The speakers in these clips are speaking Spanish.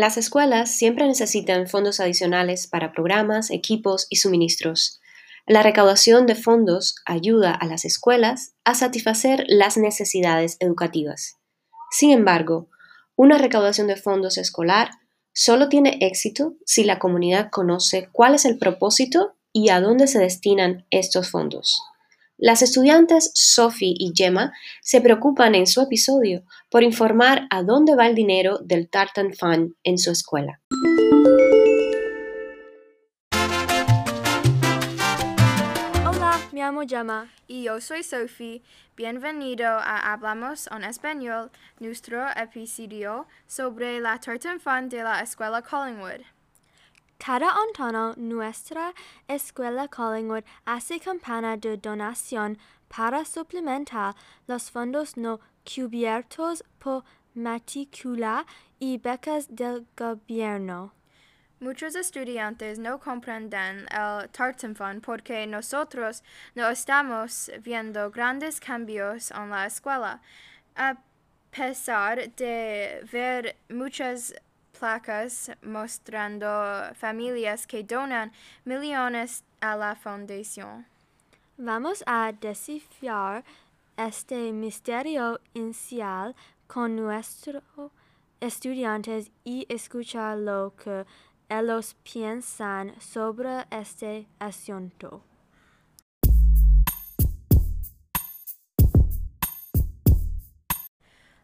Las escuelas siempre necesitan fondos adicionales para programas, equipos y suministros. La recaudación de fondos ayuda a las escuelas a satisfacer las necesidades educativas. Sin embargo, una recaudación de fondos escolar solo tiene éxito si la comunidad conoce cuál es el propósito y a dónde se destinan estos fondos. Las estudiantes Sophie y Gemma se preocupan en su episodio por informar a dónde va el dinero del Tartan Fund en su escuela. Hola, me llamo Gemma y yo soy Sophie. Bienvenido a Hablamos en Español, nuestro episodio sobre la Tartan Fund de la Escuela Collingwood. Cada otoño, nuestra escuela Collingwood hace campana de donación para suplementar los fondos no cubiertos por matrícula y becas del gobierno. Muchos estudiantes no comprenden el Tartan Fund porque nosotros no estamos viendo grandes cambios en la escuela. A pesar de ver muchas placas mostrando familias que donan millones a la fundación. Vamos a descifrar este misterio inicial con nuestros estudiantes y escuchar lo que ellos piensan sobre este asunto.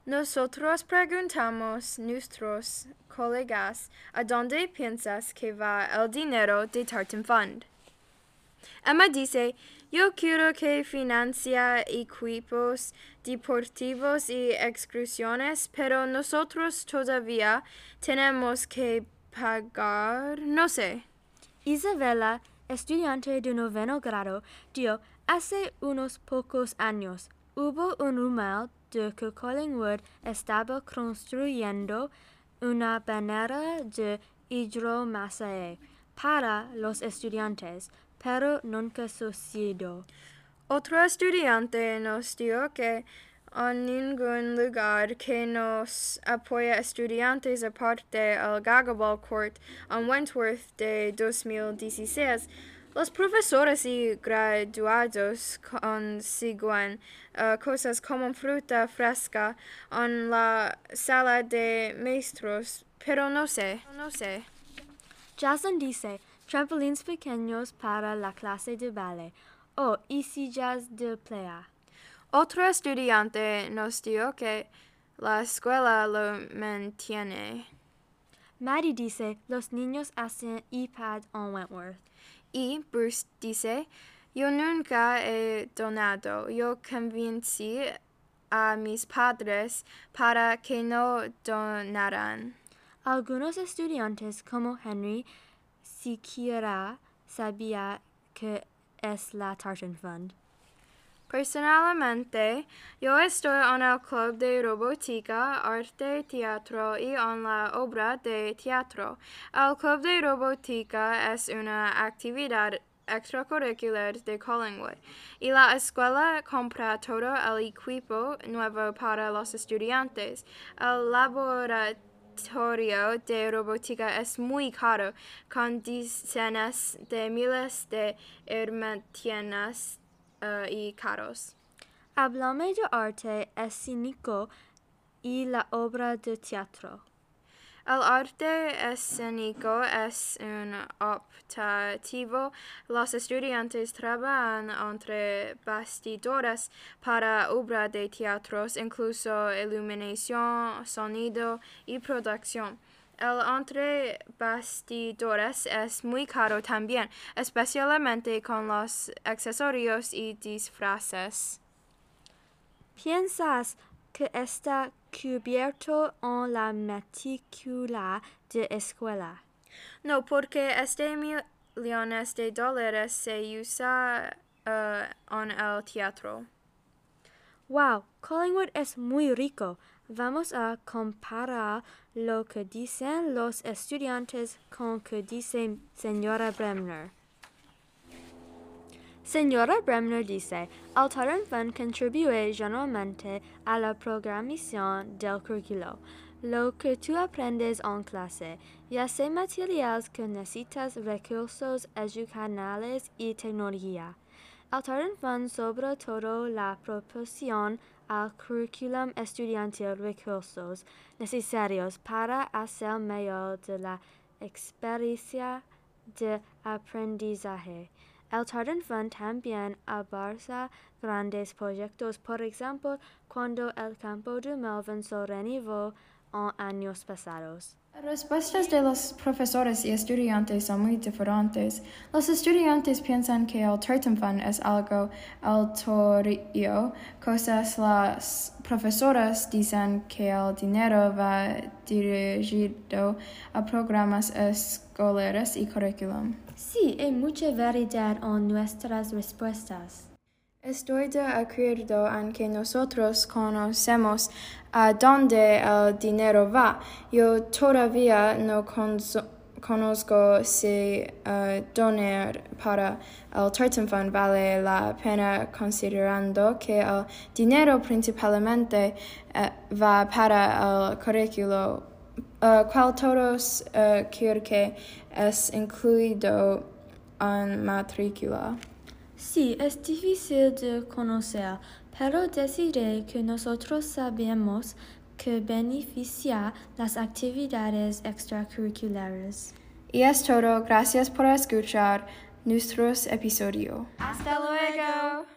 Nosotros preguntamos nuestros colegas a dónde piensas que va el dinero de Tartan Fund. Emma dice, yo quiero que financia equipos deportivos y excursiones, pero nosotros todavía tenemos que pagar, no sé. Isabella, estudiante de noveno grado, dio hace unos pocos años hubo un rumor de que Collingwood estaba construyendo una banera de hidromasaje para los estudiantes, pero nunca sucedió. Otro estudiante nos dijo que en ningún lugar que nos apoya estudiantes aparte el Gagaball Court en Wentworth de 2016 los profesores y graduados consiguen uh, cosas como fruta fresca en la sala de maestros, pero no sé, no sé. Jason dice, trampolines pequeños para la clase de ballet o y sillas de playa. Otro estudiante nos dijo que la escuela lo mantiene. Maddie dice, los niños hacen iPad en Wentworth. Y Bruce dice, yo nunca he donado, yo convencí a mis padres para que no donaran. Algunos estudiantes como Henry siquiera sabía que es la Tartan Fund. Personalmente, yo estoy en el club de robótica, arte, teatro y en la obra de teatro. El club de robótica es una actividad extracurricular de Collingwood y la escuela compra todo el equipo nuevo para los estudiantes. El laboratorio de robótica es muy caro, con decenas de miles de herramientas uh, y caros. Háblame de arte escénico y la obra de teatro. El arte escénico es un optativo. Los estudiantes trabajan entre bastidores para obra de teatros, incluso iluminación, sonido y producción. El entre bastidores es muy caro también, especialmente con los accesorios y disfraces. ¿Piensas que está cubierto en la matrícula de escuela? No, porque este millones de dólares se usa uh, en el teatro. Wow, Collingwood es muy rico. Vamos a comparar lo que dicen los estudiantes con lo que dice señora Bremner. Señora Bremner dice, el Tartan Fund contribuye generalmente a la programación del currículo, lo que tú aprendes en clase, ya sea materiales que necesitas, recursos educacionales y tecnología. Fund sobre todo la proporción al curriculum estudiantil recursos necesarios para hacer mejor de la experiencia de aprendizaje. El Tartan Fund también abarca grandes proyectos, por ejemplo, cuando el campo de Melvin Sorenivo en años pasados. Las respuestas de los profesores y estudiantes son muy diferentes. Los estudiantes piensan que el Tartan Fund es algo autorio, cosas las profesoras dicen que el dinero va dirigido a programas escolares y currículum. Sí, hay mucha variedad en nuestras respuestas. Estoy de acuerdo en que nosotros conocemos a dónde el dinero va. Yo todavía no conozco si uh, donar para el Tartan Fund vale la pena considerando que el dinero principalmente uh, va para el currículo, cual todos uh, que es incluido en matrícula. Sí, es difícil de conocer, pero deciré que nosotros sabemos que beneficia las actividades extracurriculares. Y es todo. Gracias por escuchar nuestros episodios. Hasta luego.